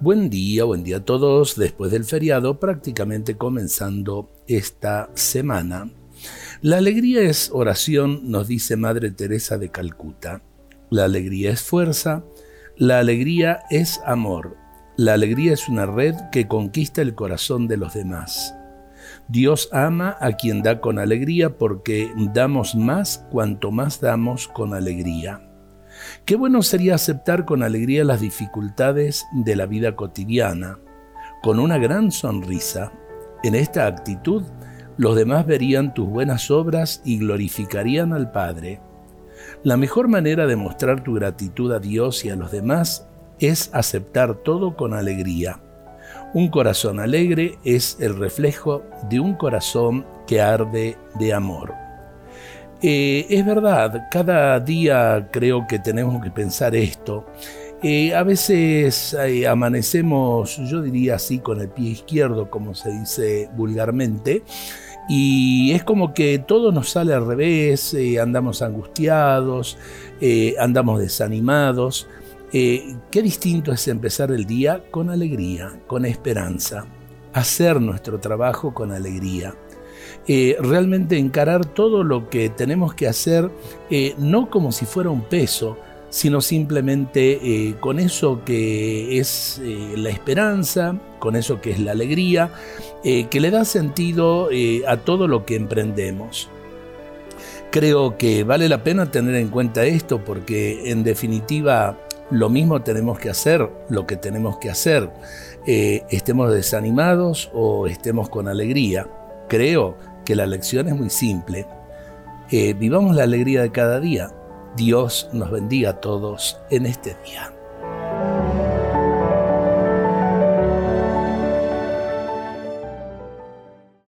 Buen día, buen día a todos. Después del feriado, prácticamente comenzando esta semana. La alegría es oración, nos dice Madre Teresa de Calcuta. La alegría es fuerza. La alegría es amor. La alegría es una red que conquista el corazón de los demás. Dios ama a quien da con alegría porque damos más cuanto más damos con alegría. Qué bueno sería aceptar con alegría las dificultades de la vida cotidiana, con una gran sonrisa. En esta actitud, los demás verían tus buenas obras y glorificarían al Padre. La mejor manera de mostrar tu gratitud a Dios y a los demás es aceptar todo con alegría. Un corazón alegre es el reflejo de un corazón que arde de amor. Eh, es verdad, cada día creo que tenemos que pensar esto. Eh, a veces eh, amanecemos, yo diría así, con el pie izquierdo, como se dice vulgarmente, y es como que todo nos sale al revés, andamos angustiados, andamos desanimados. qué distinto es empezar el día con alegría, con esperanza, hacer nuestro trabajo con alegría. Eh, realmente encarar todo lo que tenemos que hacer, eh, no como si fuera un peso, sino simplemente eh, con eso que es la esperanza, con eso que es la alegría, que le da sentido a todo lo que emprendemos. Creo que vale la pena tener en cuenta esto porque en definitiva lo mismo tenemos que hacer, lo que tenemos que hacer, estemos desanimados o estemos con alegría. Creo que la lección es muy simple. Eh, vivamos la alegría de cada día. Dios nos bendiga a todos en este día.